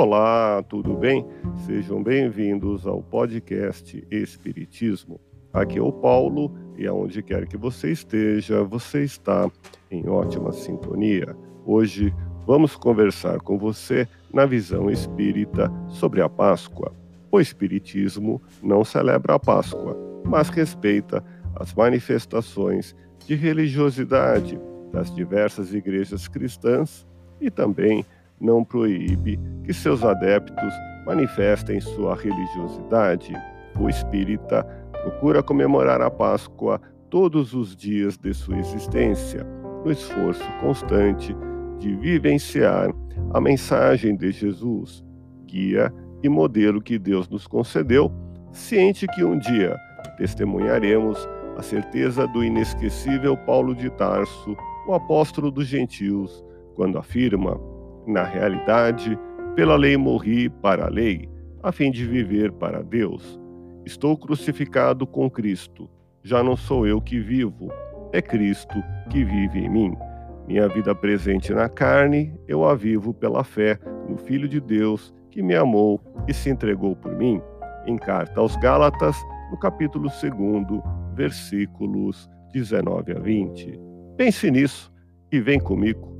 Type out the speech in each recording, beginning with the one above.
Olá, tudo bem? Sejam bem-vindos ao podcast Espiritismo. Aqui é o Paulo e aonde quer que você esteja, você está em ótima sintonia. Hoje vamos conversar com você na visão espírita sobre a Páscoa. O Espiritismo não celebra a Páscoa, mas respeita as manifestações de religiosidade das diversas igrejas cristãs e também não proíbe que seus adeptos manifestem sua religiosidade. O espírita procura comemorar a Páscoa todos os dias de sua existência, no esforço constante de vivenciar a mensagem de Jesus, guia e modelo que Deus nos concedeu, ciente que um dia testemunharemos a certeza do inesquecível Paulo de Tarso, o apóstolo dos gentios, quando afirma: na realidade, pela lei morri para a lei, a fim de viver para Deus. Estou crucificado com Cristo. Já não sou eu que vivo, é Cristo que vive em mim. Minha vida presente na carne, eu a vivo pela fé no Filho de Deus que me amou e se entregou por mim. Em carta aos Gálatas, no capítulo 2, versículos 19 a 20. Pense nisso e vem comigo.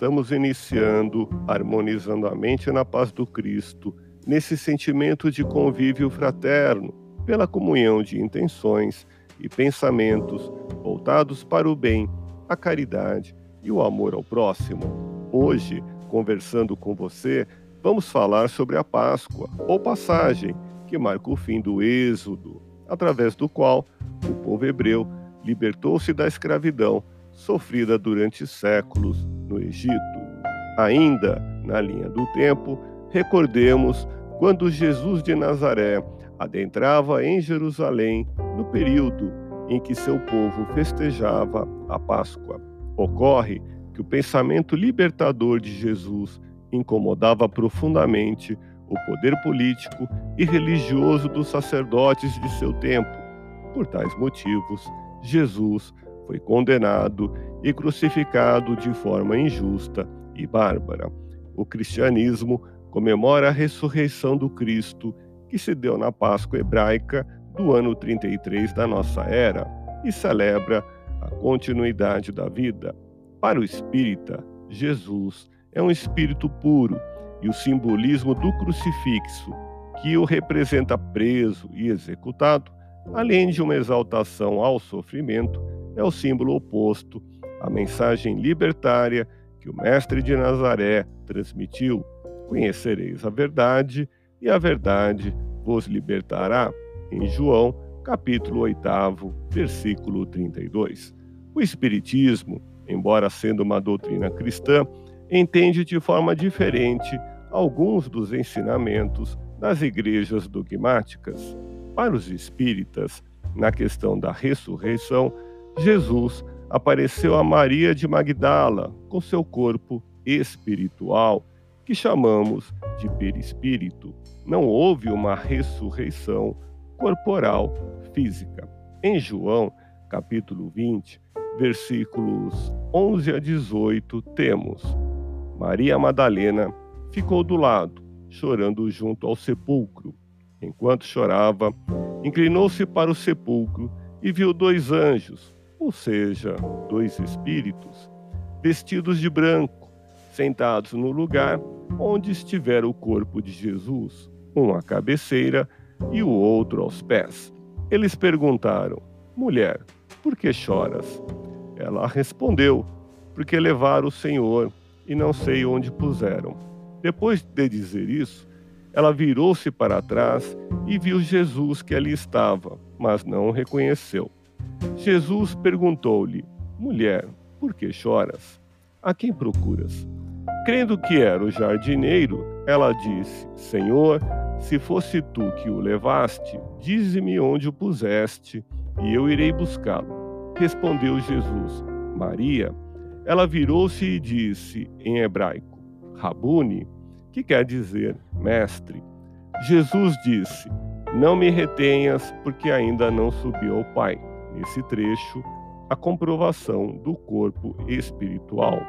Estamos iniciando, harmonizando a mente na paz do Cristo, nesse sentimento de convívio fraterno, pela comunhão de intenções e pensamentos voltados para o bem, a caridade e o amor ao próximo. Hoje, conversando com você, vamos falar sobre a Páscoa, ou passagem, que marca o fim do Êxodo, através do qual o povo hebreu libertou-se da escravidão sofrida durante séculos no Egito. Ainda na linha do tempo, recordemos quando Jesus de Nazaré adentrava em Jerusalém no período em que seu povo festejava a Páscoa. Ocorre que o pensamento libertador de Jesus incomodava profundamente o poder político e religioso dos sacerdotes de seu tempo. Por tais motivos, Jesus foi condenado e crucificado de forma injusta e bárbara. O cristianismo comemora a ressurreição do Cristo, que se deu na Páscoa hebraica do ano 33 da nossa era, e celebra a continuidade da vida. Para o espírita, Jesus é um espírito puro e o simbolismo do crucifixo, que o representa preso e executado, além de uma exaltação ao sofrimento, é o símbolo oposto à mensagem libertária que o Mestre de Nazaré transmitiu: Conhecereis a verdade, e a verdade vos libertará. Em João, capítulo 8, versículo 32. O Espiritismo, embora sendo uma doutrina cristã, entende de forma diferente alguns dos ensinamentos das igrejas dogmáticas. Para os espíritas, na questão da ressurreição, Jesus apareceu a Maria de Magdala com seu corpo espiritual, que chamamos de perispírito. Não houve uma ressurreição corporal física. Em João, capítulo 20, versículos 11 a 18, temos: Maria Madalena ficou do lado, chorando junto ao sepulcro. Enquanto chorava, inclinou-se para o sepulcro e viu dois anjos ou seja, dois espíritos, vestidos de branco, sentados no lugar onde estivera o corpo de Jesus, um à cabeceira e o outro aos pés. Eles perguntaram: Mulher, por que choras? Ela respondeu: Porque levaram o Senhor e não sei onde puseram. Depois de dizer isso, ela virou-se para trás e viu Jesus que ali estava, mas não o reconheceu. Jesus perguntou-lhe: Mulher, por que choras? A quem procuras? Crendo que era o jardineiro, ela disse: Senhor, se fosse tu que o levaste, dize-me onde o puseste, e eu irei buscá-lo. Respondeu Jesus: Maria. ela virou-se e disse em hebraico: Rabuni, que quer dizer mestre. Jesus disse: Não me retenhas, porque ainda não subi ao Pai. Nesse trecho, a comprovação do corpo espiritual.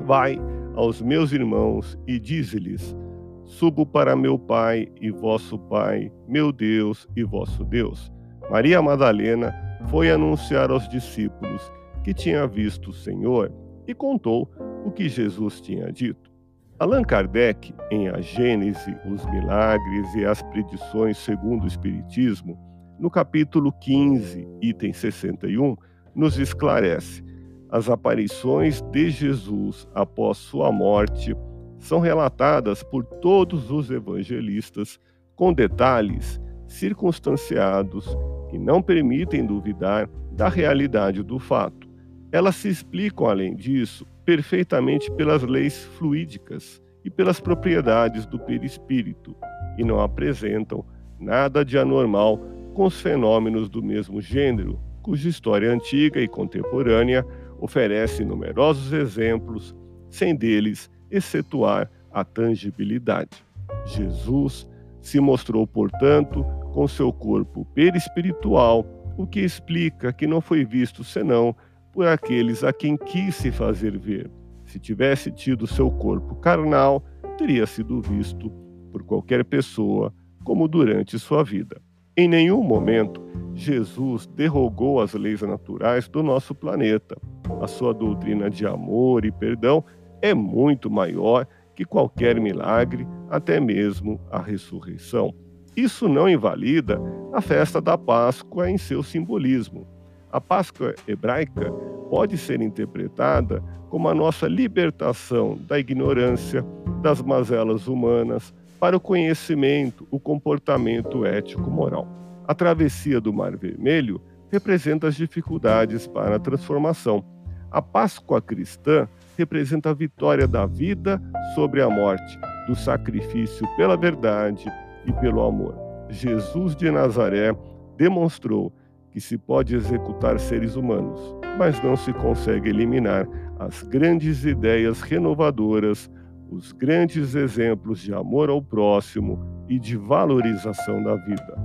Vai aos meus irmãos e dize-lhes: Subo para meu Pai e vosso Pai, meu Deus e vosso Deus. Maria Madalena foi anunciar aos discípulos que tinha visto o Senhor e contou o que Jesus tinha dito. Allan Kardec, em A Gênese, os Milagres e as Predições segundo o Espiritismo, no capítulo 15, item 61, nos esclarece: as aparições de Jesus após sua morte são relatadas por todos os evangelistas com detalhes circunstanciados que não permitem duvidar da realidade do fato. Elas se explicam, além disso, perfeitamente pelas leis fluídicas e pelas propriedades do perispírito e não apresentam nada de anormal com os fenômenos do mesmo gênero, cuja história antiga e contemporânea oferece numerosos exemplos, sem deles excetuar a tangibilidade. Jesus se mostrou, portanto, com seu corpo perispiritual, o que explica que não foi visto senão por aqueles a quem quis se fazer ver. Se tivesse tido seu corpo carnal, teria sido visto por qualquer pessoa, como durante sua vida. Em nenhum momento, Jesus derrogou as leis naturais do nosso planeta. A sua doutrina de amor e perdão é muito maior que qualquer milagre, até mesmo a ressurreição. Isso não invalida a festa da Páscoa em seu simbolismo. A Páscoa hebraica pode ser interpretada como a nossa libertação da ignorância, das mazelas humanas, para o conhecimento, o comportamento ético-moral. A travessia do Mar Vermelho representa as dificuldades para a transformação. A Páscoa cristã representa a vitória da vida sobre a morte, do sacrifício pela verdade e pelo amor. Jesus de Nazaré demonstrou que se pode executar seres humanos, mas não se consegue eliminar as grandes ideias renovadoras, os grandes exemplos de amor ao próximo e de valorização da vida.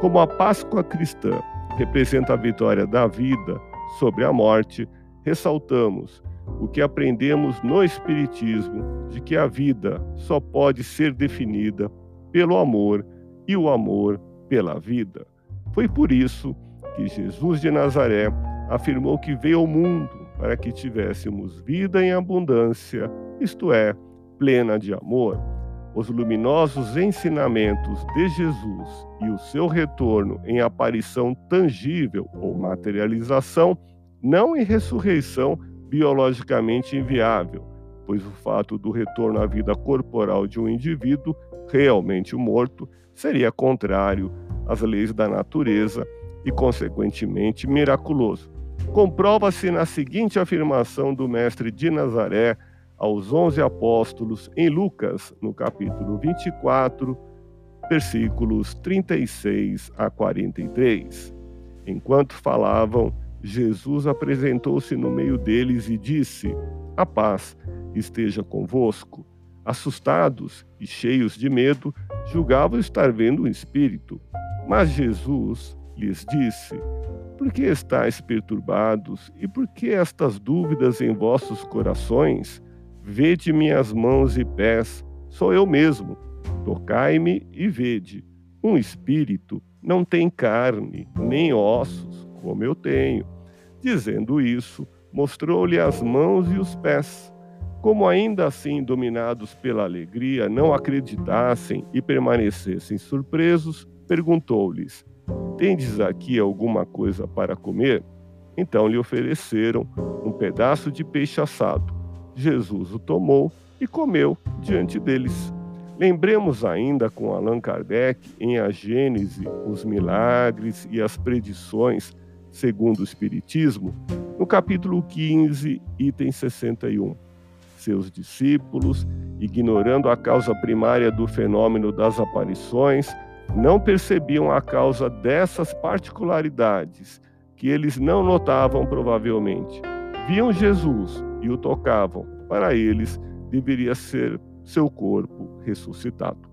Como a Páscoa cristã representa a vitória da vida sobre a morte, ressaltamos o que aprendemos no Espiritismo de que a vida só pode ser definida pelo amor e o amor pela vida. Foi por isso que Jesus de Nazaré afirmou que veio ao mundo para que tivéssemos vida em abundância, isto é, plena de amor. Os luminosos ensinamentos de Jesus e o seu retorno em aparição tangível ou materialização, não em ressurreição biologicamente inviável, pois o fato do retorno à vida corporal de um indivíduo realmente morto seria contrário às leis da natureza e, consequentemente, miraculoso. Comprova-se na seguinte afirmação do Mestre de Nazaré aos onze apóstolos em Lucas, no capítulo 24, versículos 36 a 43. Enquanto falavam, Jesus apresentou-se no meio deles e disse: A paz esteja convosco. Assustados e cheios de medo, julgavam estar vendo um espírito. Mas Jesus lhes disse: Por que estáis perturbados e por que estas dúvidas em vossos corações? Vede minhas mãos e pés, sou eu mesmo. Tocai-me e vede. Um espírito não tem carne, nem ossos, como eu tenho. Dizendo isso, mostrou-lhe as mãos e os pés. Como ainda assim, dominados pela alegria, não acreditassem e permanecessem surpresos, perguntou-lhes: Tendes aqui alguma coisa para comer? Então lhe ofereceram um pedaço de peixe assado. Jesus o tomou e comeu diante deles. Lembremos ainda com Allan Kardec em A Gênese, os milagres e as predições segundo o Espiritismo, no capítulo 15, item 61. Seus discípulos, ignorando a causa primária do fenômeno das aparições, não percebiam a causa dessas particularidades, que eles não notavam provavelmente. Viam Jesus e o tocavam. Para eles, deveria ser seu corpo ressuscitado.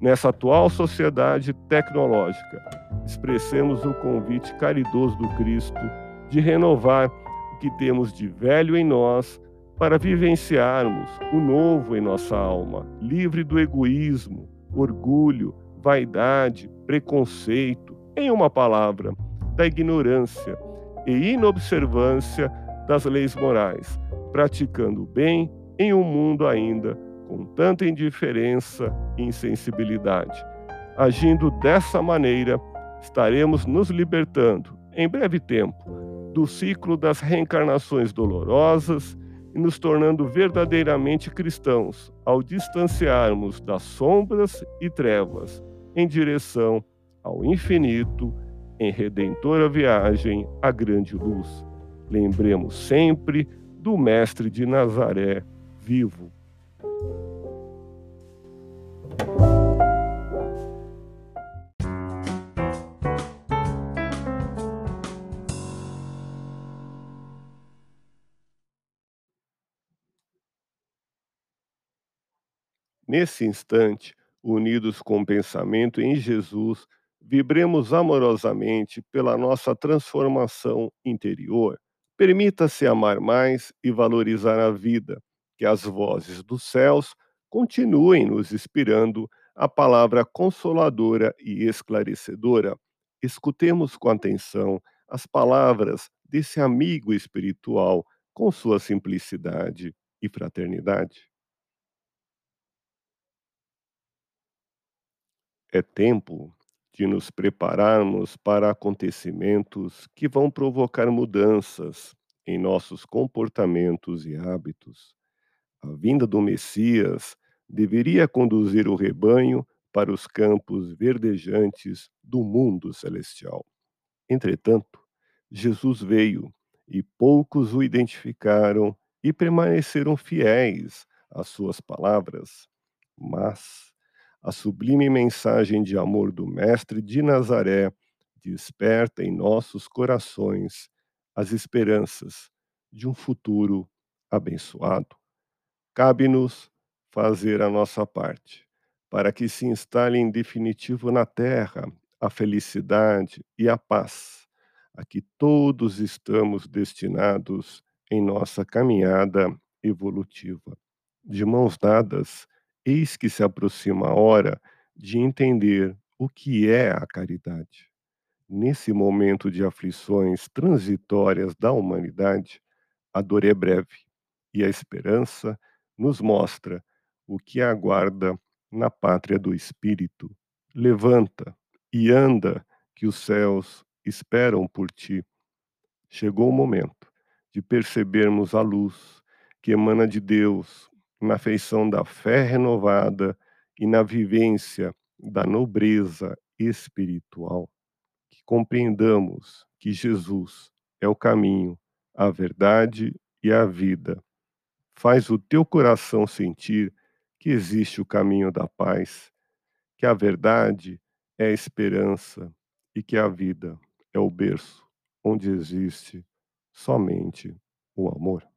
Nessa atual sociedade tecnológica, expressemos o convite caridoso do Cristo de renovar o que temos de velho em nós para vivenciarmos o novo em nossa alma, livre do egoísmo, orgulho, vaidade, preconceito, em uma palavra, da ignorância e inobservância das leis morais, praticando o bem em um mundo ainda com tanta indiferença e insensibilidade. Agindo dessa maneira, estaremos nos libertando, em breve tempo, do ciclo das reencarnações dolorosas e nos tornando verdadeiramente cristãos ao distanciarmos das sombras e trevas em direção ao infinito, em redentora viagem à grande luz. Lembremos sempre do Mestre de Nazaré vivo. Nesse instante, unidos com o pensamento em Jesus, vibremos amorosamente pela nossa transformação interior. Permita-se amar mais e valorizar a vida, que as vozes dos céus continuem nos inspirando a palavra consoladora e esclarecedora. Escutemos com atenção as palavras desse amigo espiritual com sua simplicidade e fraternidade. É tempo de nos prepararmos para acontecimentos que vão provocar mudanças em nossos comportamentos e hábitos. A vinda do Messias deveria conduzir o rebanho para os campos verdejantes do mundo celestial. Entretanto, Jesus veio e poucos o identificaram e permaneceram fiéis às suas palavras. Mas a sublime mensagem de amor do Mestre de Nazaré desperta em nossos corações as esperanças de um futuro abençoado. Cabe-nos fazer a nossa parte para que se instale em definitivo na terra a felicidade e a paz a que todos estamos destinados em nossa caminhada evolutiva. De mãos dadas, Eis que se aproxima a hora de entender o que é a caridade. Nesse momento de aflições transitórias da humanidade, a dor é breve e a esperança nos mostra o que aguarda na pátria do Espírito. Levanta e anda, que os céus esperam por ti. Chegou o momento de percebermos a luz que emana de Deus na feição da fé renovada e na vivência da nobreza espiritual, que compreendamos que Jesus é o caminho, a verdade e a vida. Faz o teu coração sentir que existe o caminho da paz, que a verdade é a esperança e que a vida é o berço onde existe somente o amor.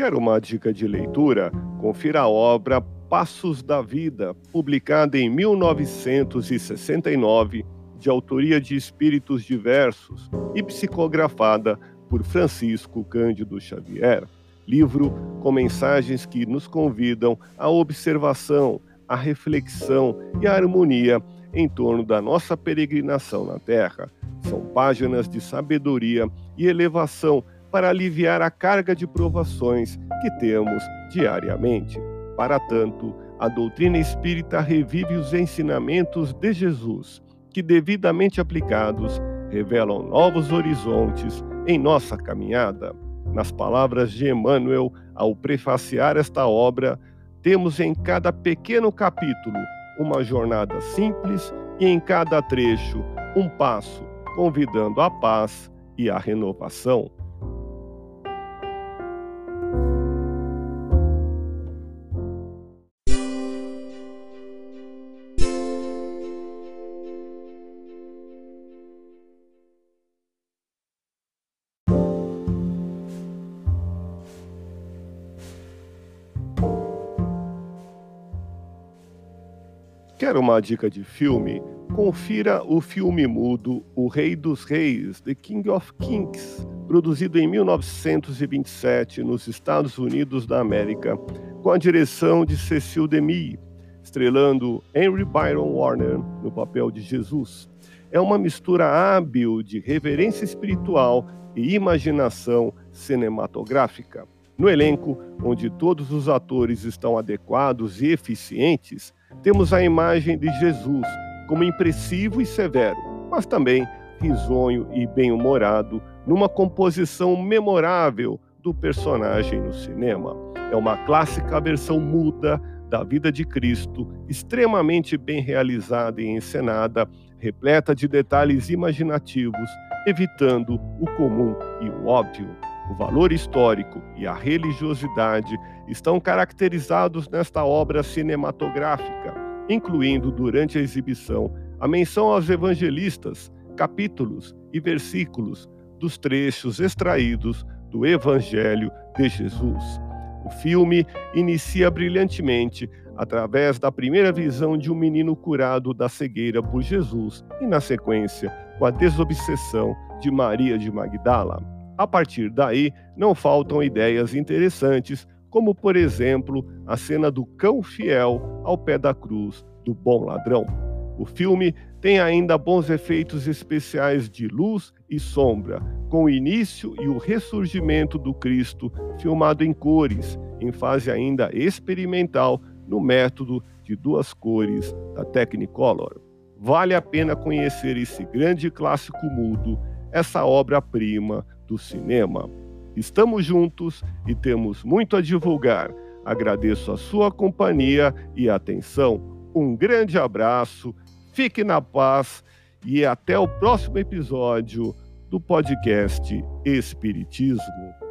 Quer uma dica de leitura? Confira a obra Passos da Vida, publicada em 1969, de autoria de espíritos diversos e psicografada por Francisco Cândido Xavier. Livro com mensagens que nos convidam à observação, à reflexão e à harmonia em torno da nossa peregrinação na Terra. São páginas de sabedoria e elevação para aliviar a carga de provações que temos diariamente. Para tanto, a doutrina espírita revive os ensinamentos de Jesus, que, devidamente aplicados, revelam novos horizontes em nossa caminhada. Nas palavras de Emmanuel, ao prefaciar esta obra, temos em cada pequeno capítulo uma jornada simples e em cada trecho um passo convidando a paz e a renovação. Quer uma dica de filme? Confira o filme mudo O Rei dos Reis, The King of Kings, produzido em 1927 nos Estados Unidos da América, com a direção de Cecil DeMille, estrelando Henry Byron Warner no papel de Jesus. É uma mistura hábil de reverência espiritual e imaginação cinematográfica. No elenco, onde todos os atores estão adequados e eficientes, temos a imagem de Jesus como impressivo e severo, mas também risonho e bem-humorado, numa composição memorável do personagem no cinema. É uma clássica versão muda da vida de Cristo, extremamente bem realizada e encenada, repleta de detalhes imaginativos, evitando o comum e o óbvio. O valor histórico e a religiosidade estão caracterizados nesta obra cinematográfica, incluindo durante a exibição a menção aos evangelistas, capítulos e versículos dos trechos extraídos do Evangelho de Jesus. O filme inicia brilhantemente através da primeira visão de um menino curado da cegueira por Jesus e, na sequência, com a desobsessão de Maria de Magdala. A partir daí, não faltam ideias interessantes, como, por exemplo, a cena do cão fiel ao pé da cruz do bom ladrão. O filme tem ainda bons efeitos especiais de luz e sombra, com o início e o ressurgimento do Cristo filmado em cores, em fase ainda experimental no método de duas cores da Technicolor. Vale a pena conhecer esse grande clássico mudo, essa obra-prima do cinema. Estamos juntos e temos muito a divulgar. Agradeço a sua companhia e atenção. Um grande abraço, fique na paz e até o próximo episódio do podcast Espiritismo.